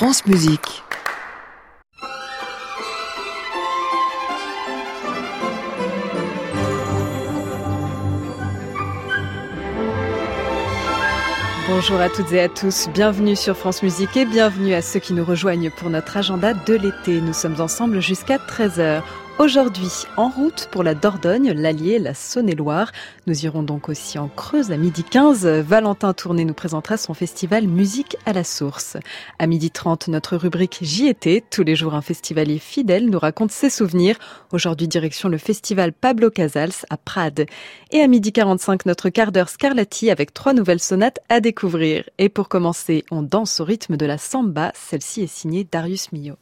France Musique. Bonjour à toutes et à tous, bienvenue sur France Musique et bienvenue à ceux qui nous rejoignent pour notre agenda de l'été. Nous sommes ensemble jusqu'à 13h. Aujourd'hui, en route pour la Dordogne, l'Allier, la Saône-et-Loire. Nous irons donc aussi en Creuse à midi 15. Valentin Tourné nous présentera son festival Musique à la source. À midi 30, notre rubrique J'y étais. Tous les jours, un festivalier fidèle nous raconte ses souvenirs. Aujourd'hui, direction le festival Pablo Casals à Prades. Et à midi 45, notre quart d'heure Scarlatti avec trois nouvelles sonates à découvrir. Et pour commencer, on danse au rythme de la samba. Celle-ci est signée Darius Milhaud.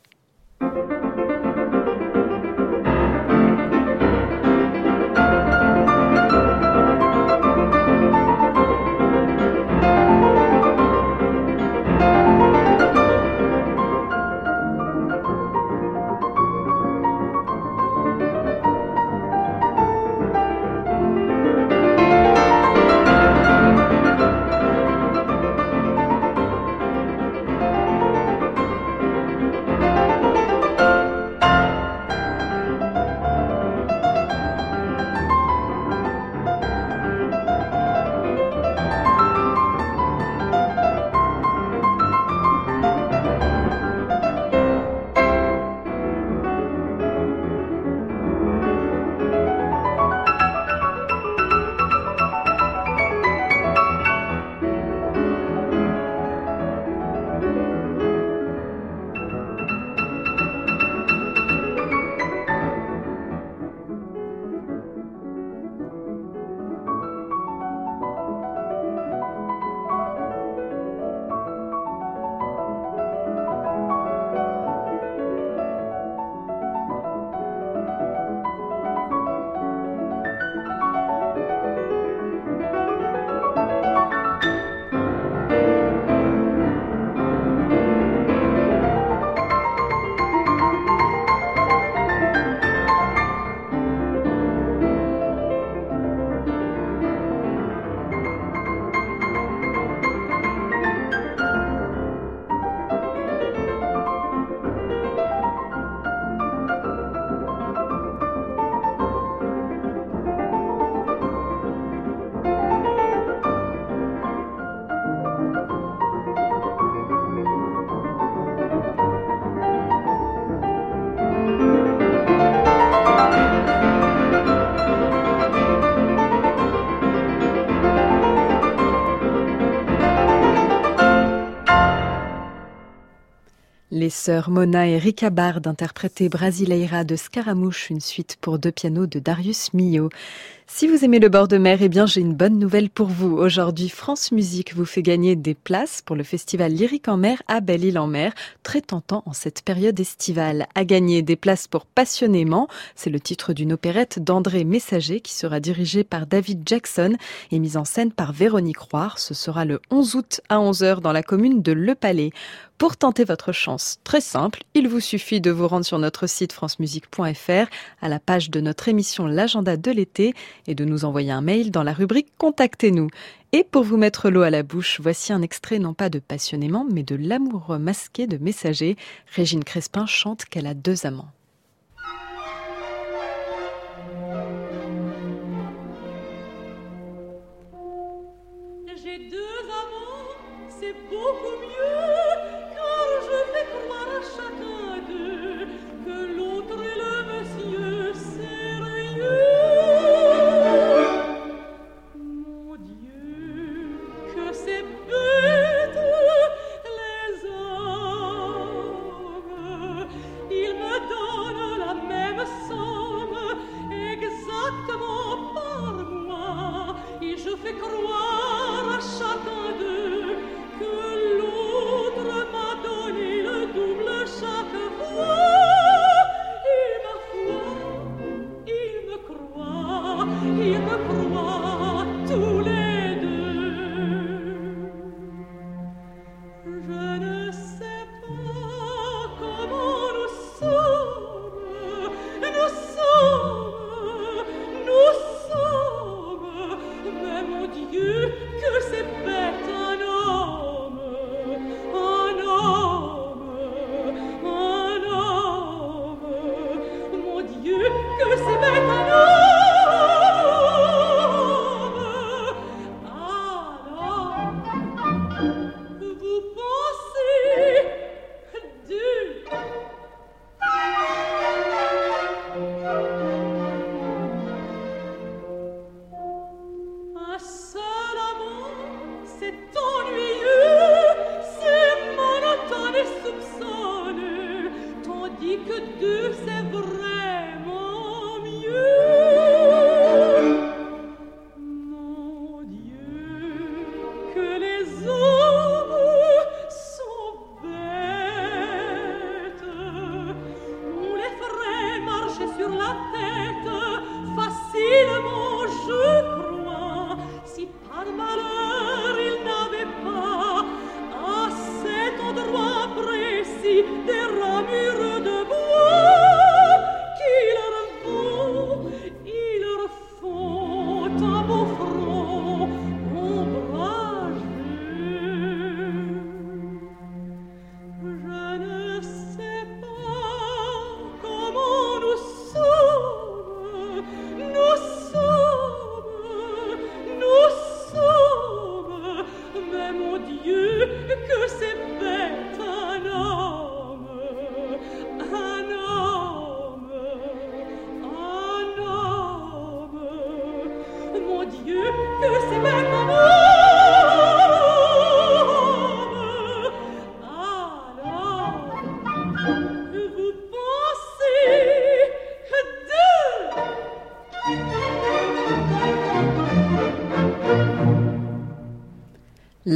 Mona et Rika Bard interprétaient Brasileira de Scaramouche, une suite pour deux pianos de Darius Milhaud. Si vous aimez le bord de mer, eh bien, j'ai une bonne nouvelle pour vous. Aujourd'hui, France Musique vous fait gagner des places pour le festival Lyrique en mer à Belle-Île-en-Mer, très tentant en cette période estivale. À gagner des places pour Passionnément, c'est le titre d'une opérette d'André Messager qui sera dirigée par David Jackson et mise en scène par Véronique Roire. Ce sera le 11 août à 11h dans la commune de Le Palais. Pour tenter votre chance, très simple, il vous suffit de vous rendre sur notre site francemusique.fr à la page de notre émission L'agenda de l'été et de nous envoyer un mail dans la rubrique Contactez-nous. Et pour vous mettre l'eau à la bouche, voici un extrait non pas de Passionnément, mais de L'amour masqué de Messager. Régine Crespin chante qu'elle a deux amants.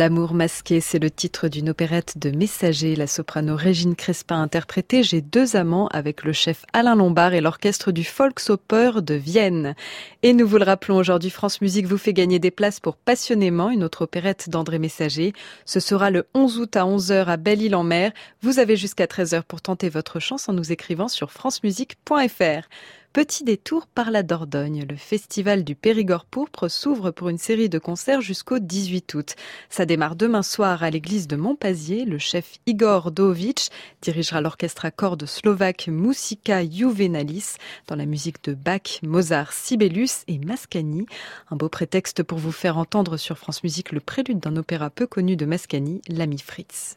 L'amour masqué, c'est le titre d'une opérette de Messager. La soprano Régine Crespin interprétée J'ai deux amants avec le chef Alain Lombard et l'orchestre du Volksoper de Vienne. Et nous vous le rappelons aujourd'hui, France Musique vous fait gagner des places pour Passionnément, une autre opérette d'André Messager. Ce sera le 11 août à 11h à Belle-Île-en-Mer. Vous avez jusqu'à 13h pour tenter votre chance en nous écrivant sur francemusique.fr. Petit détour par la Dordogne. Le festival du Périgord pourpre s'ouvre pour une série de concerts jusqu'au 18 août. Ça démarre demain soir à l'église de Montpazier. Le chef Igor Dovic dirigera l'orchestre à cordes slovaque Musica Juvenalis dans la musique de Bach, Mozart, Sibelius et Mascagni. Un beau prétexte pour vous faire entendre sur France Musique le prélude d'un opéra peu connu de Mascagni, l'ami Fritz.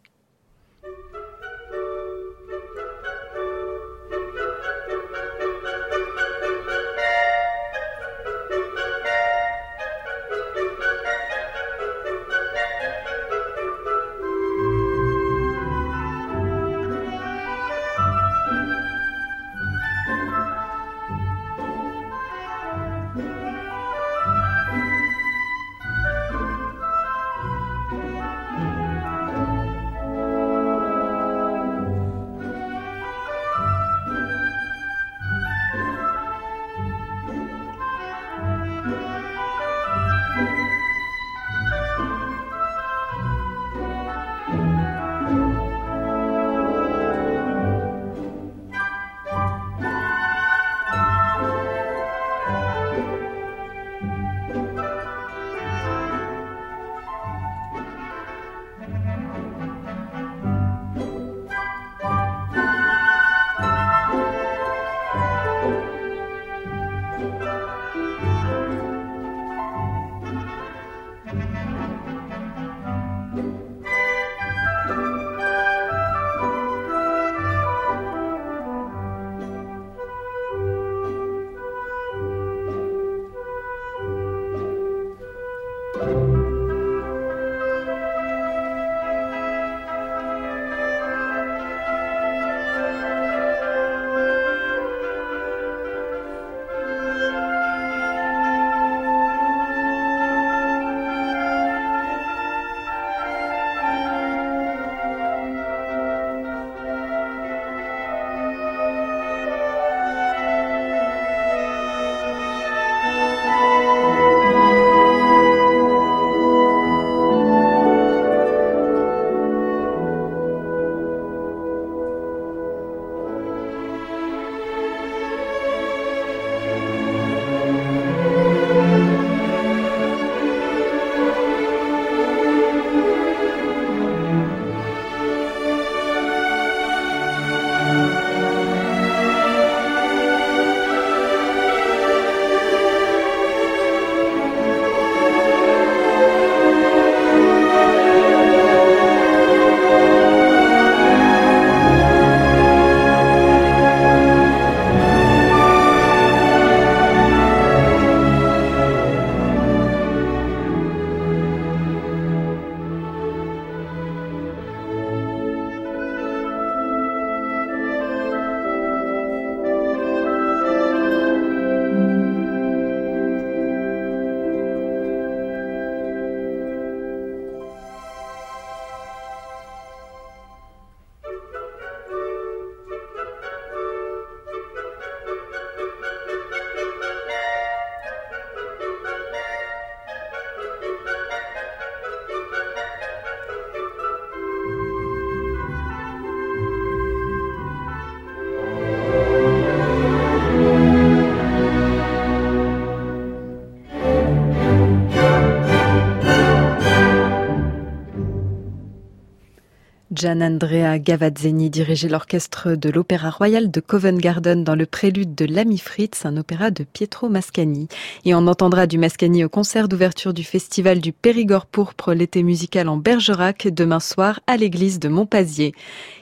Gian Andrea Gavazzeni dirigeait l'orchestre de l'Opéra Royal de Covent Garden dans le prélude de L'Ami Fritz, un opéra de Pietro Mascagni. Et on entendra du Mascagni au concert d'ouverture du festival du Périgord pourpre l'été musical en Bergerac demain soir à l'église de Montpazier.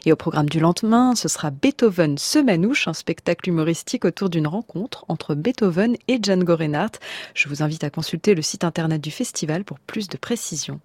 Et au programme du lendemain, ce sera Beethoven se manouche, un spectacle humoristique autour d'une rencontre entre Beethoven et Django Reinhardt. Je vous invite à consulter le site internet du festival pour plus de précisions.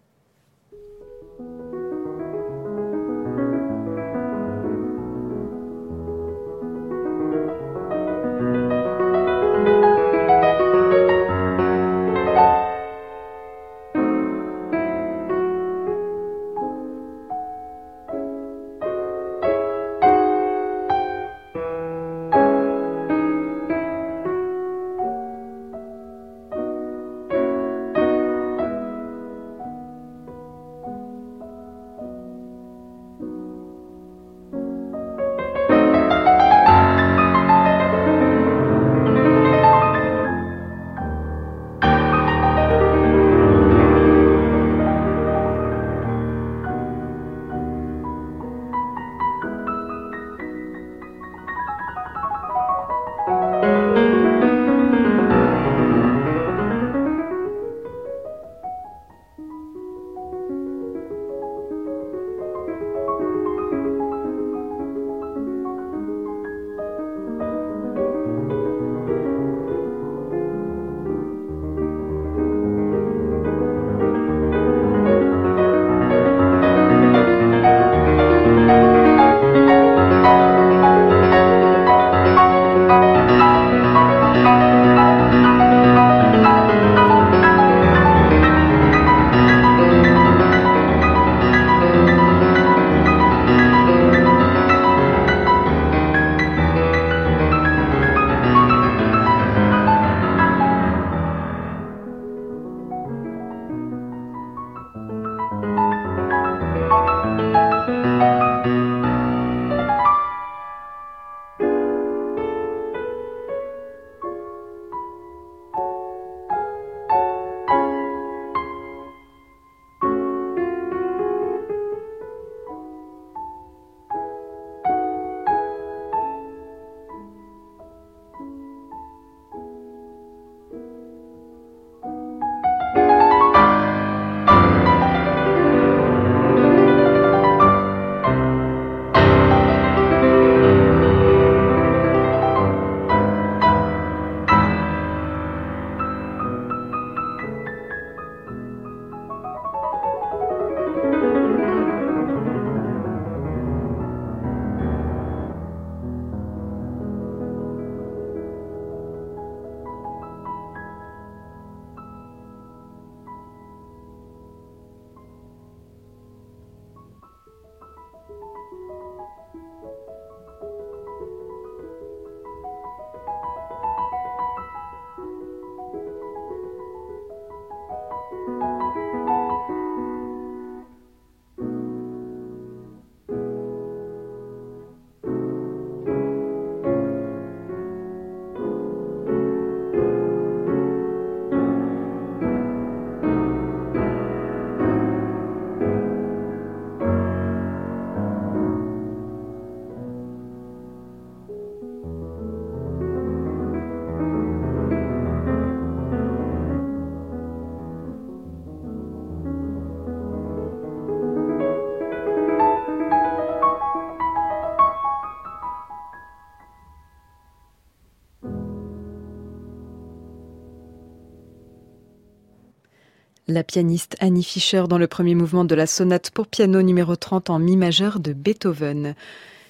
La pianiste Annie Fischer dans le premier mouvement de la sonate pour piano numéro 30 en mi majeur de Beethoven.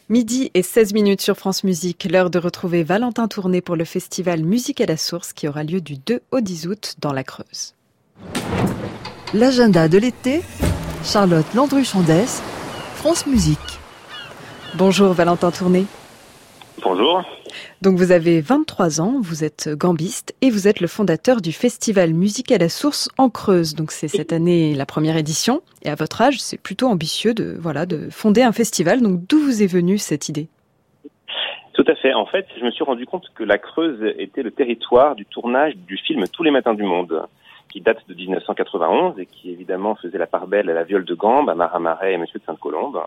Midi et 16 minutes sur France Musique, l'heure de retrouver Valentin Tourné pour le festival Musique à la Source qui aura lieu du 2 au 10 août dans la Creuse. L'agenda de l'été, Charlotte Landru-Chandès, France Musique. Bonjour Valentin Tourné. Bonjour. Donc vous avez 23 ans, vous êtes gambiste et vous êtes le fondateur du festival Musique à la Source en Creuse. Donc c'est cette année la première édition et à votre âge, c'est plutôt ambitieux de voilà de fonder un festival. Donc d'où vous est venue cette idée? Tout à fait. En fait, je me suis rendu compte que la Creuse était le territoire du tournage du film Tous les matins du monde qui date de 1991 et qui évidemment faisait la part belle à la viole de Gambe, à Marais et Monsieur de Sainte-Colombe.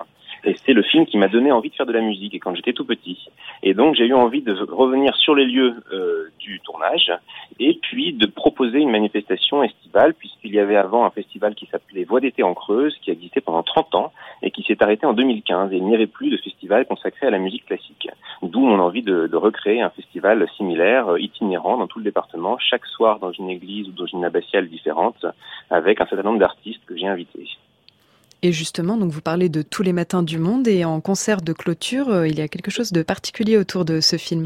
Et c'est le film qui m'a donné envie de faire de la musique quand j'étais tout petit. Et donc j'ai eu envie de revenir sur les lieux euh, du tournage et puis de proposer une manifestation estivale puisqu'il y avait avant un festival qui s'appelait Voix d'été en Creuse qui existait pendant 30 ans et qui s'est arrêté en 2015 et il n'y avait plus de festival consacré à la musique classique. D'où mon envie de, de, recréer un festival similaire, euh, itinérant dans tout le département, chaque soir dans une église ou dans une abbatiale différente avec un certain nombre d'artistes que j'ai invités. Et justement, donc vous parlez de tous les matins du monde et en concert de clôture, euh, il y a quelque chose de particulier autour de ce film.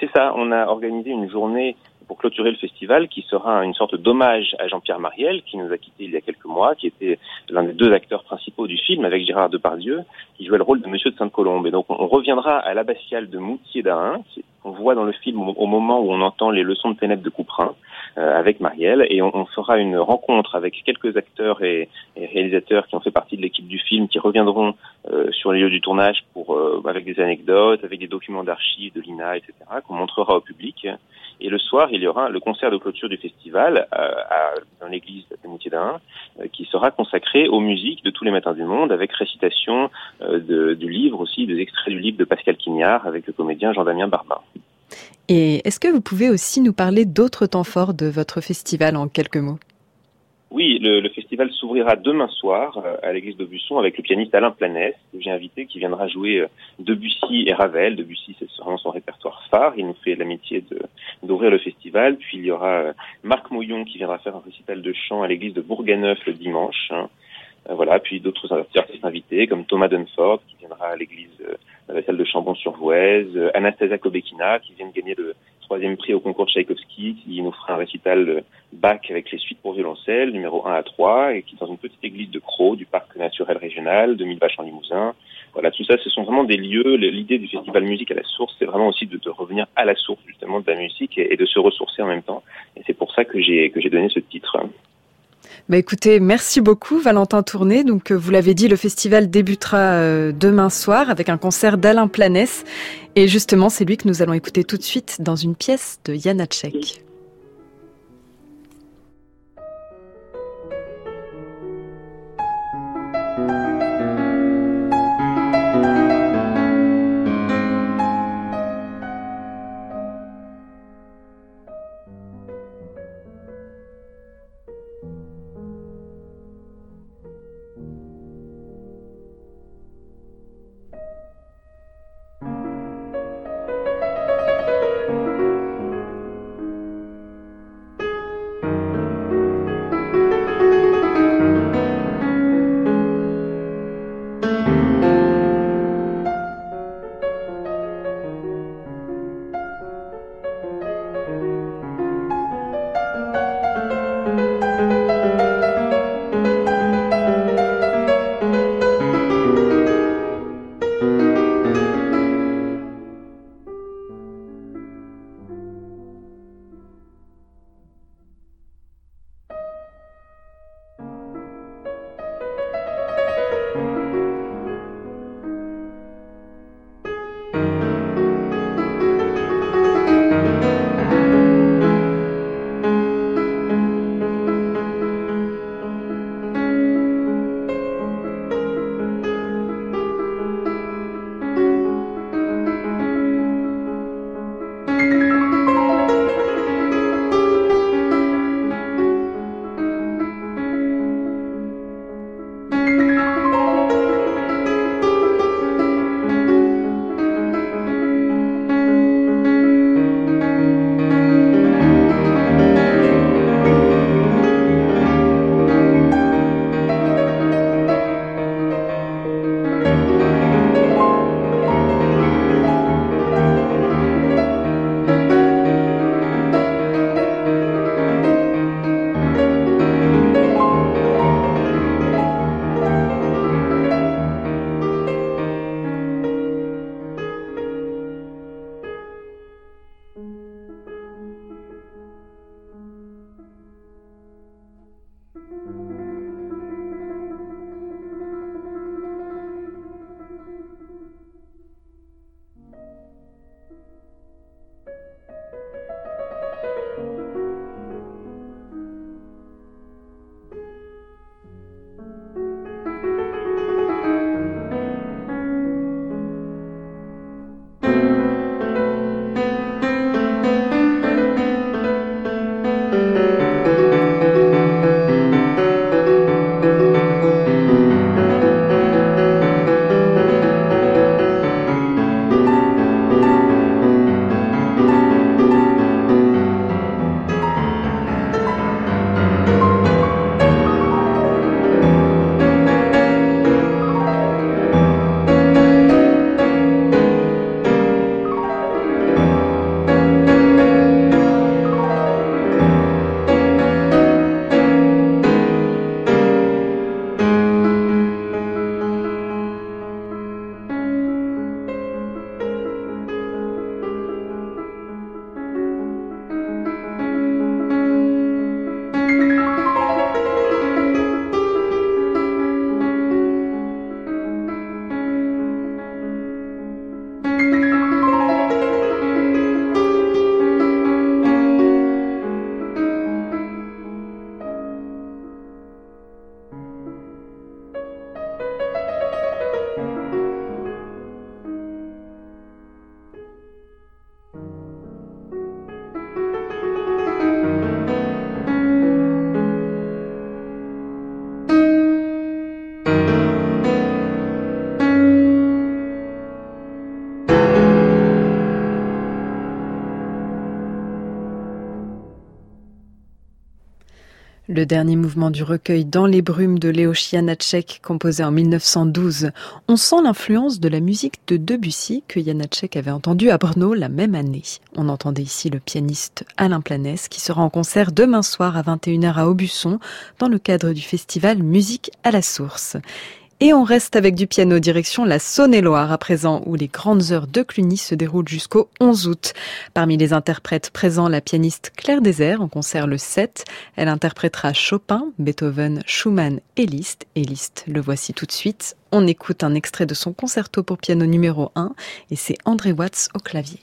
C'est ça, on a organisé une journée pour clôturer le festival qui sera une sorte d'hommage à Jean-Pierre Mariel qui nous a quittés il y a quelques mois, qui était l'un des deux acteurs principaux du film avec Gérard Depardieu, qui jouait le rôle de Monsieur de Sainte-Colombe. Et donc on reviendra à l'abbatiale de Moutier d'Ain, qu'on voit dans le film au moment où on entend les leçons de ténèbres de Couperin avec Marielle et on, on, fera une rencontre avec quelques acteurs et, et, réalisateurs qui ont fait partie de l'équipe du film qui reviendront euh, sur les lieux du tournage pour euh, avec des anecdotes, avec des documents d'archives de l'INA, etc. qu'on montrera au public. Et le soir, il y aura le concert de clôture du festival euh, à, dans l'église de Moutier d'Ain, qui sera consacré aux musiques de tous les matins du monde, avec récitation de, du livre aussi, des extraits du livre de Pascal Quignard avec le comédien Jean-Damien Barbin. Et est-ce que vous pouvez aussi nous parler d'autres temps forts de votre festival en quelques mots? Oui, le, festival s'ouvrira demain soir euh, à l'église de Busson avec le pianiste Alain Planès, que j'ai invité, qui viendra jouer euh, Debussy et Ravel. Debussy, c'est vraiment son répertoire phare. Il nous fait l'amitié d'ouvrir le festival. Puis il y aura euh, Marc Mouillon qui viendra faire un récital de chant à l'église de Bourganeuf le dimanche. Hein. Voilà, puis d'autres artistes invités comme Thomas Dunford qui viendra à l'église la salle de Chambon-sur-Vouez, Anastasia Kobekina qui vient de gagner le troisième prix au concours Tchaïkovski, qui nous fera un récital bac avec les suites pour violoncelle, numéro 1 à 3, et qui est dans une petite église de Croix, du parc naturel régional, de Mille-Vaches en Limousin. Voilà, tout ça, ce sont vraiment des lieux. L'idée du festival musique à la source, c'est vraiment aussi de, de, revenir à la source justement de la musique et, et de se ressourcer en même temps. Et c'est pour ça que j'ai que j'ai donné ce titre. Bah écoutez, merci beaucoup Valentin Tourné. Donc euh, vous l'avez dit, le festival débutera euh, demain soir avec un concert d'Alain Planès. Et justement, c'est lui que nous allons écouter tout de suite dans une pièce de Janacek. Le dernier mouvement du recueil Dans les brumes de Léo Janacek, composé en 1912. On sent l'influence de la musique de Debussy que Janacek avait entendu à Brno la même année. On entendait ici le pianiste Alain Planès qui sera en concert demain soir à 21h à Aubusson dans le cadre du festival Musique à la source. Et on reste avec du piano direction la Saône-et-Loire à présent, où les grandes heures de Cluny se déroulent jusqu'au 11 août. Parmi les interprètes présents, la pianiste Claire Désert en concert le 7. Elle interprétera Chopin, Beethoven, Schumann et Liszt. Et Liszt, le voici tout de suite. On écoute un extrait de son concerto pour piano numéro 1 et c'est André Watts au clavier.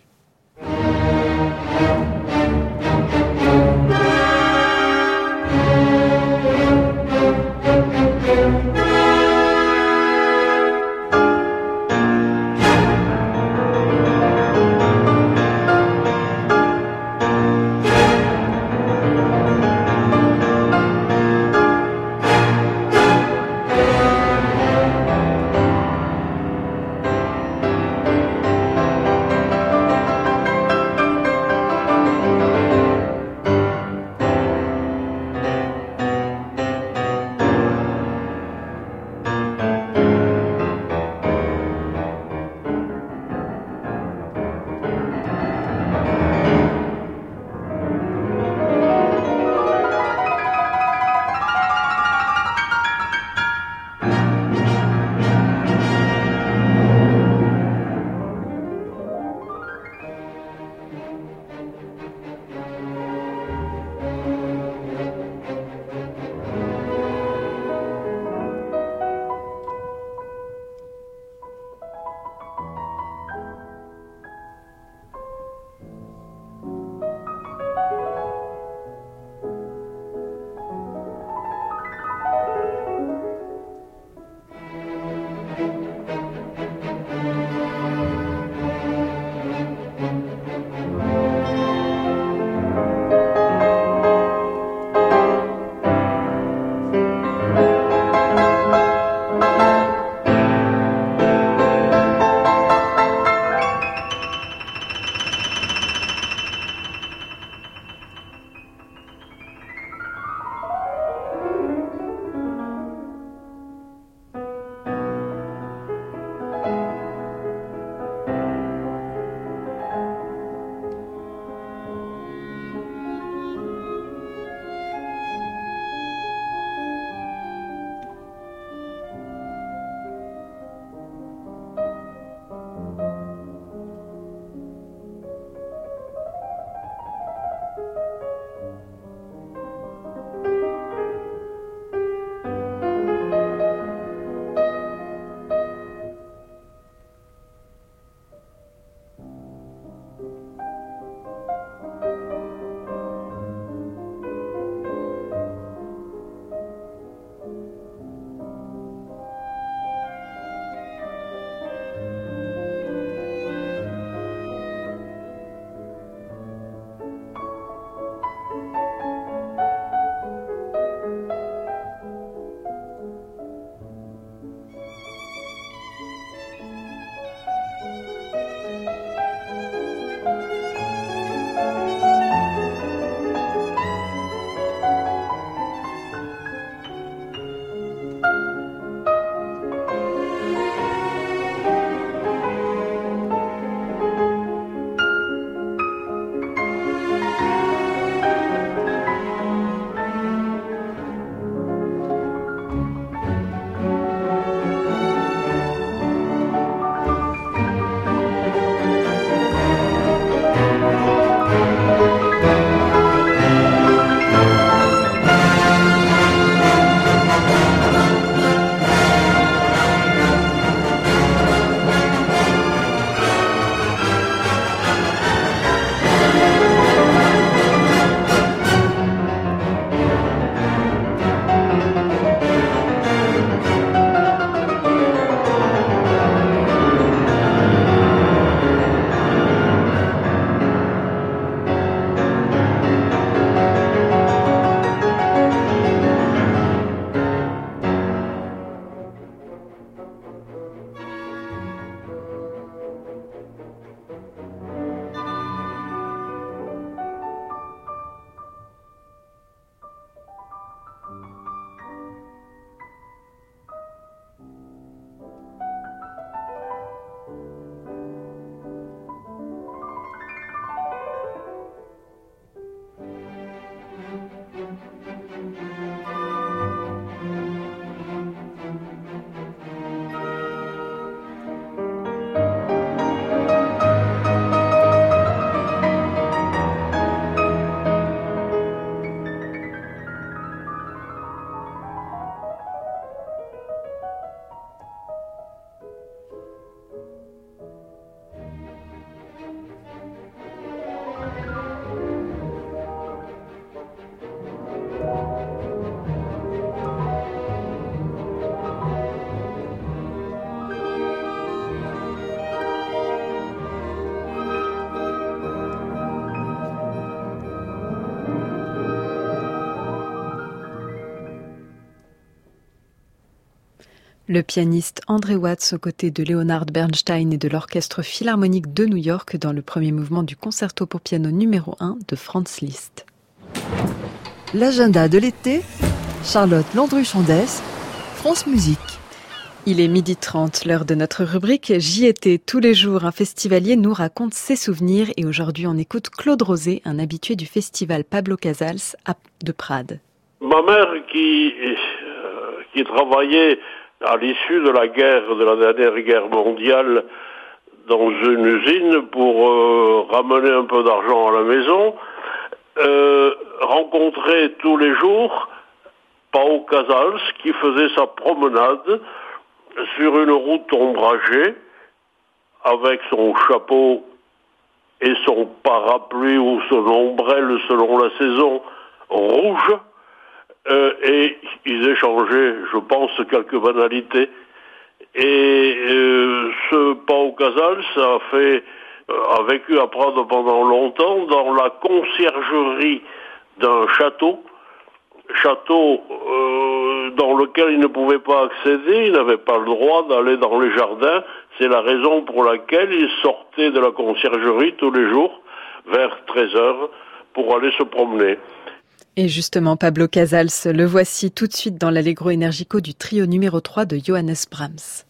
Le pianiste André Watts aux côtés de Leonard Bernstein et de l'Orchestre Philharmonique de New York dans le premier mouvement du concerto pour piano numéro 1 de Franz Liszt. L'agenda de l'été, Charlotte Landru-Chandès, France Musique. Il est midi 30, l'heure de notre rubrique J'y étais. Tous les jours, un festivalier nous raconte ses souvenirs et aujourd'hui on écoute Claude Rosé, un habitué du festival Pablo Casals de Prades. Ma mère qui, euh, qui travaillait à l'issue de la guerre, de la dernière guerre mondiale, dans une usine pour euh, ramener un peu d'argent à la maison, euh, rencontrait tous les jours Pau Casals qui faisait sa promenade sur une route ombragée avec son chapeau et son parapluie ou son ombrelle selon la saison rouge euh, et ils échangeaient, je pense, quelques banalités. Et euh, ce Pau Casals a fait, euh, a vécu à Prades pendant longtemps dans la conciergerie d'un château, château dans lequel il ne pouvait pas accéder, il n'avait pas le droit d'aller dans les jardins. C'est la raison pour laquelle il sortait de la conciergerie tous les jours vers 13 heures pour aller se promener. Et justement, Pablo Casals, le voici tout de suite dans l'Allegro Energico du trio numéro 3 de Johannes Brahms.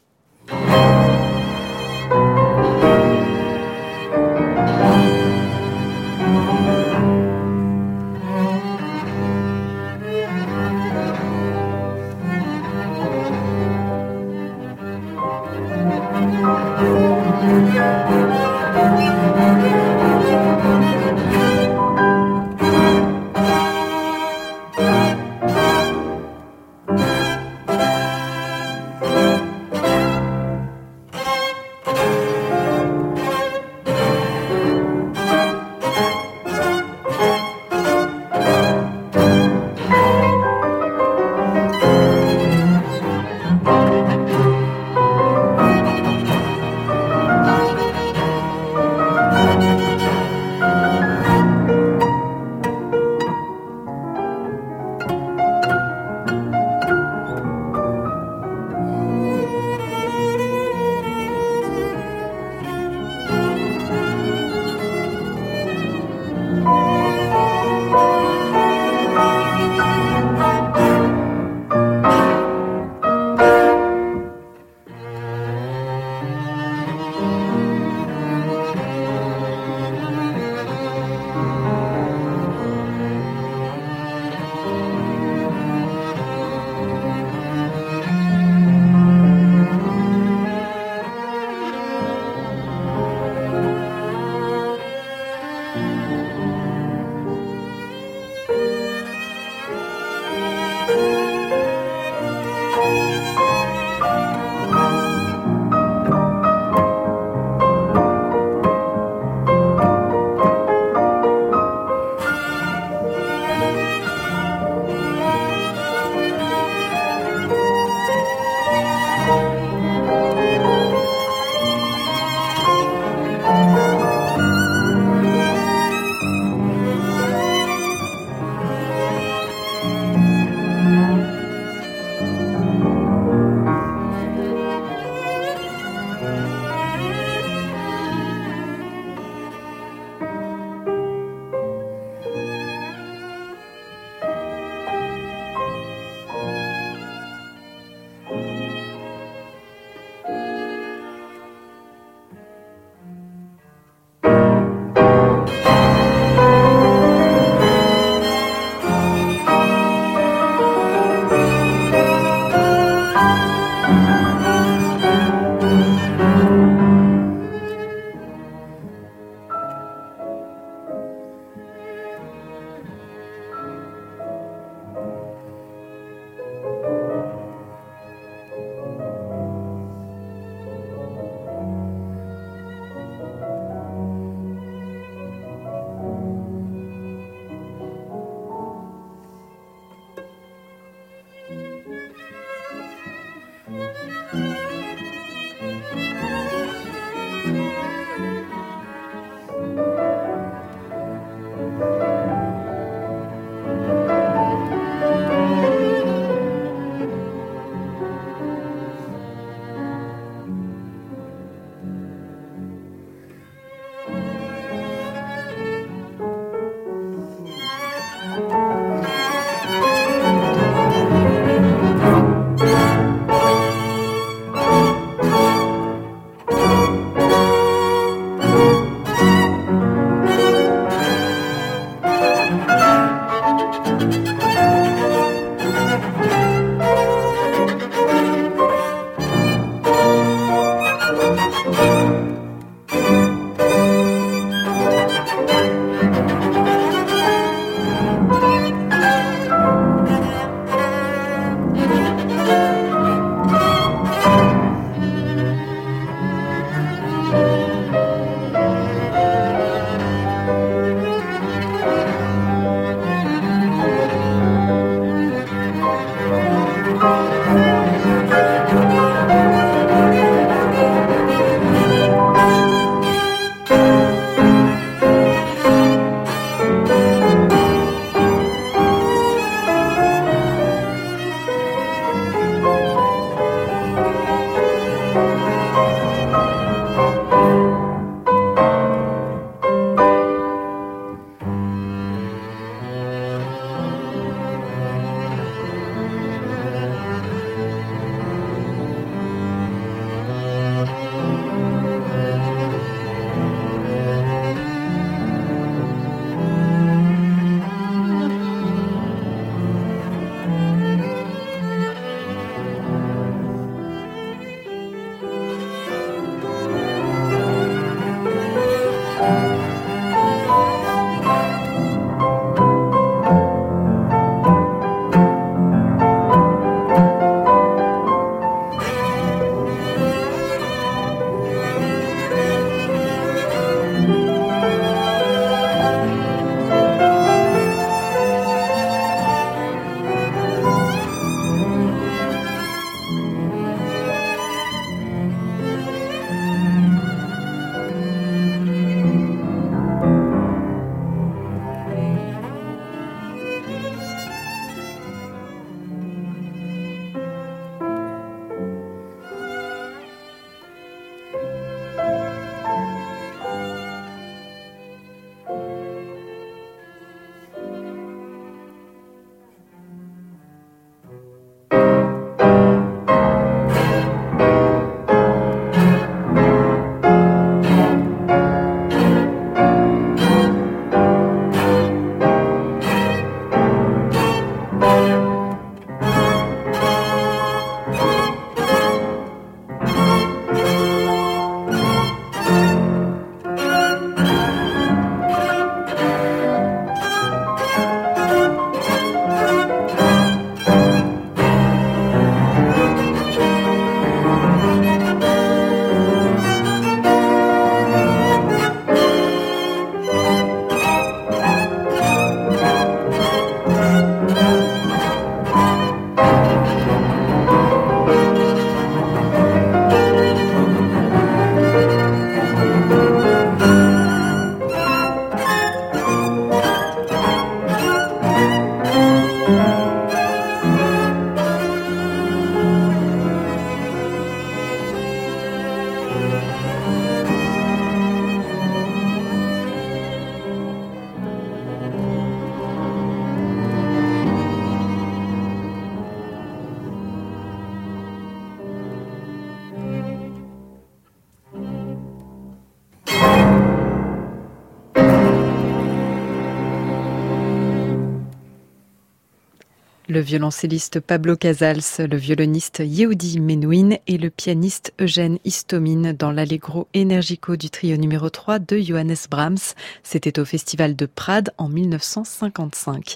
Le violoncelliste Pablo Casals, le violoniste Yehudi Menuhin et le pianiste Eugène Istomine dans l'Allegro Energico du trio numéro 3 de Johannes Brahms. C'était au Festival de Prades en 1955.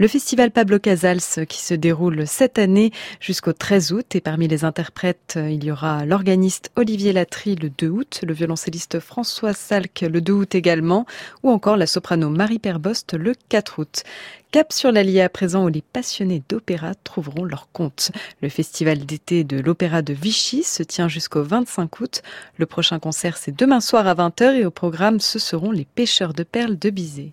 Le festival Pablo Casals qui se déroule cette année jusqu'au 13 août et parmi les interprètes, il y aura l'organiste Olivier Latry le 2 août, le violoncelliste François Salk le 2 août également ou encore la soprano Marie Perbost le 4 août. Cap sur l'Allier à présent où les passionnés d'opéra trouveront leur compte. Le festival d'été de l'opéra de Vichy se tient jusqu'au 25 août. Le prochain concert c'est demain soir à 20h et au programme ce seront les pêcheurs de perles de Bizet.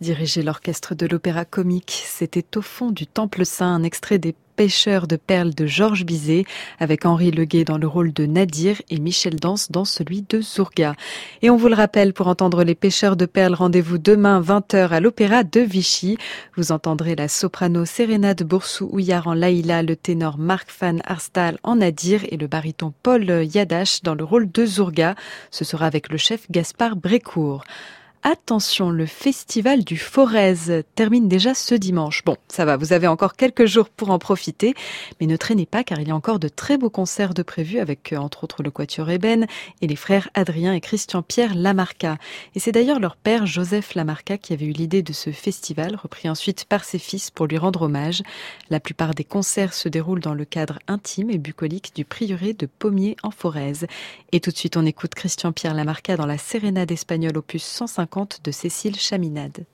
Dirigeait l'orchestre de l'opéra comique. C'était au fond du Temple Saint, un extrait des Pêcheurs de perles de Georges Bizet, avec Henri Leguet dans le rôle de Nadir et Michel Dance dans celui de Zourga. Et on vous le rappelle, pour entendre les Pêcheurs de perles, rendez-vous demain 20h à l'opéra de Vichy. Vous entendrez la soprano Sérénade Boursou-Houillard en Laïla, le ténor Marc Van Arstal en Nadir et le baryton Paul Yadash dans le rôle de Zourga. Ce sera avec le chef Gaspard Brécourt. Attention, le festival du Forez termine déjà ce dimanche. Bon, ça va, vous avez encore quelques jours pour en profiter, mais ne traînez pas car il y a encore de très beaux concerts de prévus avec euh, entre autres le Quatuor Eben et les frères Adrien et Christian-Pierre Lamarca. Et c'est d'ailleurs leur père Joseph Lamarca qui avait eu l'idée de ce festival, repris ensuite par ses fils pour lui rendre hommage. La plupart des concerts se déroulent dans le cadre intime et bucolique du prieuré de Pommier en Forez. Et tout de suite, on écoute Christian-Pierre Lamarca dans la Sérénade espagnole opus 150 de Cécile Chaminade.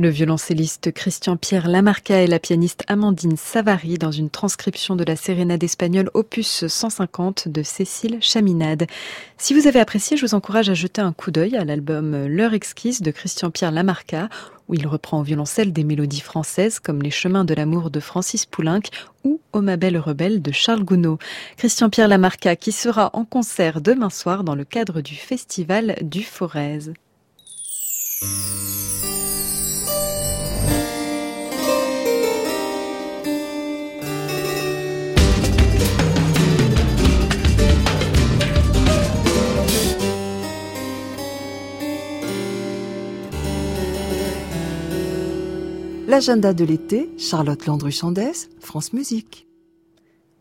Le violoncelliste Christian-Pierre Lamarca et la pianiste Amandine Savary dans une transcription de la sérénade espagnole opus 150 de Cécile Chaminade. Si vous avez apprécié, je vous encourage à jeter un coup d'œil à l'album L'heure exquise de Christian-Pierre Lamarca où il reprend au violoncelle des mélodies françaises comme Les chemins de l'amour de Francis Poulenc ou Ô ma belle rebelle de Charles Gounod. Christian-Pierre Lamarca qui sera en concert demain soir dans le cadre du festival du Forez. L'agenda de l'été, Charlotte Landru-Chandès, France Musique.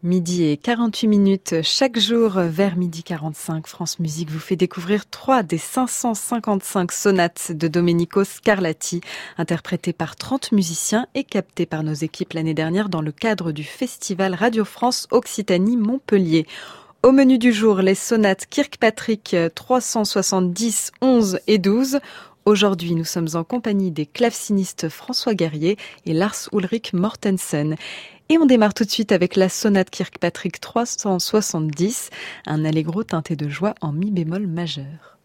Midi et 48 minutes chaque jour vers midi 45. France Musique vous fait découvrir trois des 555 sonates de Domenico Scarlatti, interprétées par 30 musiciens et captées par nos équipes l'année dernière dans le cadre du festival Radio France Occitanie Montpellier. Au menu du jour, les sonates Kirkpatrick 370, 11 et 12 Aujourd'hui, nous sommes en compagnie des clavecinistes François Guerrier et Lars Ulrich Mortensen. Et on démarre tout de suite avec la sonate Kirkpatrick 370, un allegro teinté de joie en mi bémol majeur.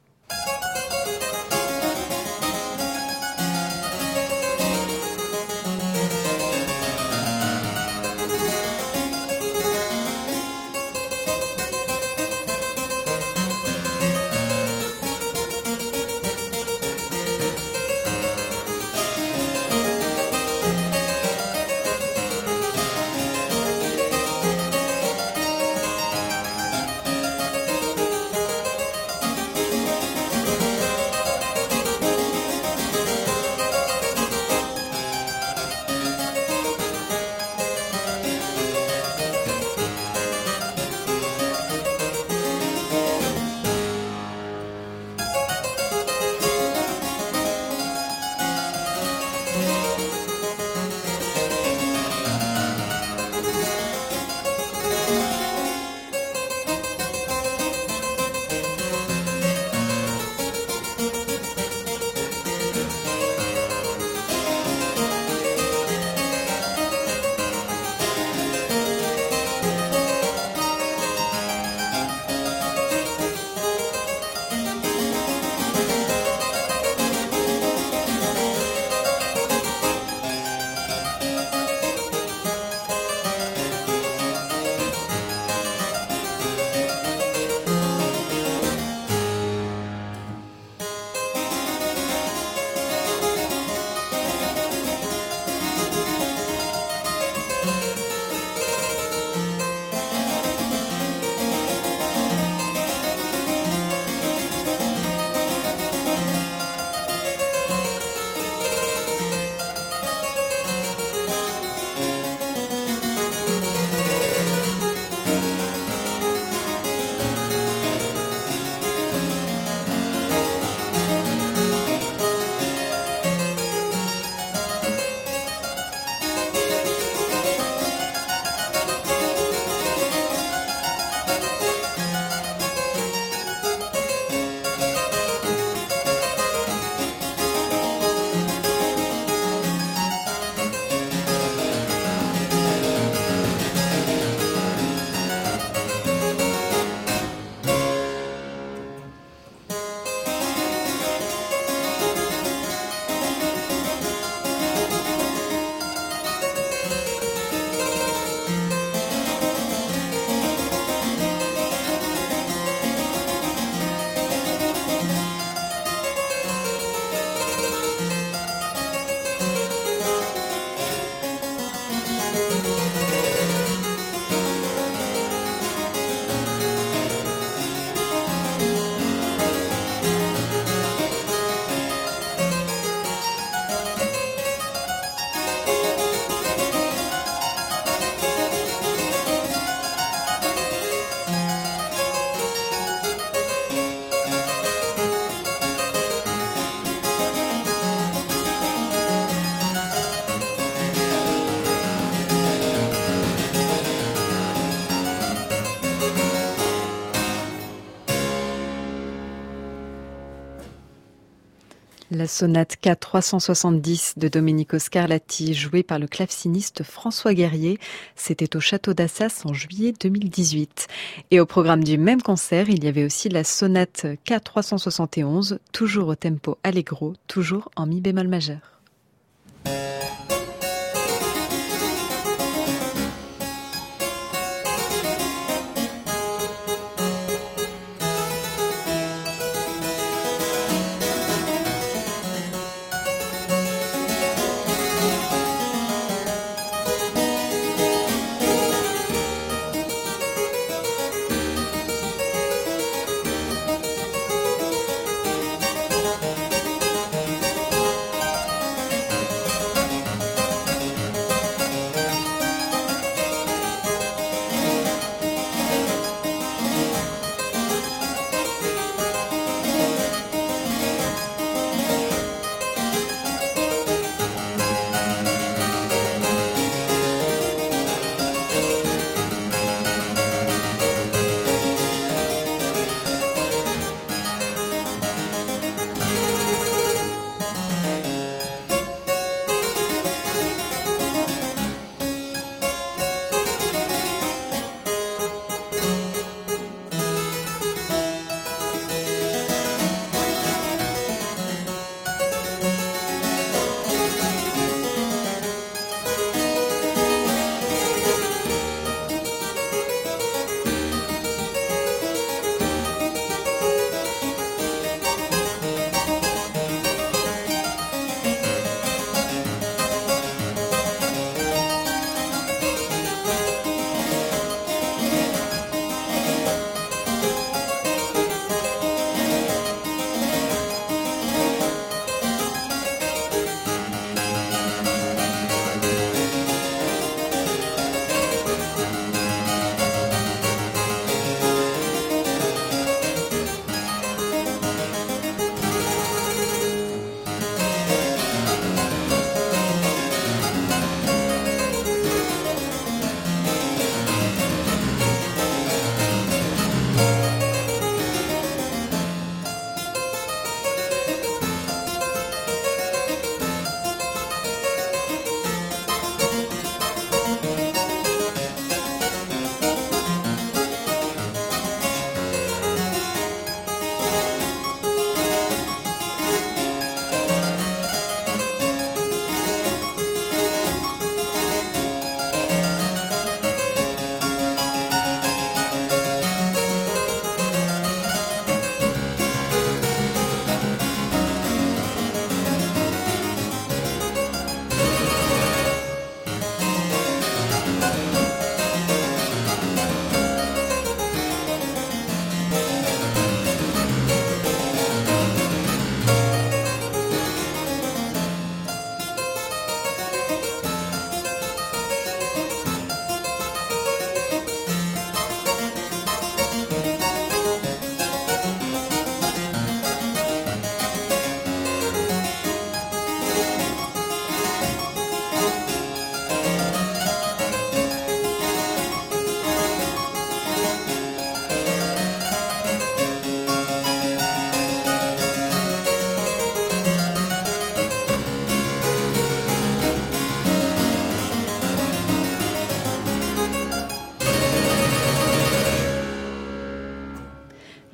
La sonate K370 de Domenico Scarlatti, jouée par le claveciniste François Guerrier, c'était au château d'Assas en juillet 2018. Et au programme du même concert, il y avait aussi la sonate K371, toujours au tempo allegro, toujours en mi bémol majeur.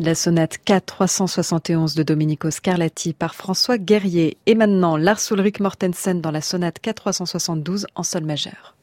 La sonate K371 de Domenico Scarlatti par François Guerrier. Et maintenant, Lars Ulrich Mortensen dans la sonate K372 en sol majeur.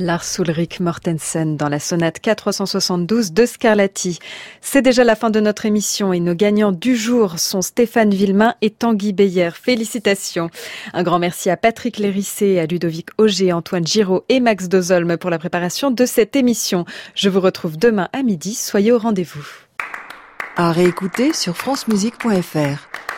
Lars Ulrich Mortensen dans la sonate 472 de Scarlatti. C'est déjà la fin de notre émission et nos gagnants du jour sont Stéphane Villemain et Tanguy Beyer. Félicitations. Un grand merci à Patrick Lérissé, à Ludovic Auger, Antoine Giraud et Max Dozolme pour la préparation de cette émission. Je vous retrouve demain à midi. Soyez au rendez-vous. À réécouter sur francemusique.fr.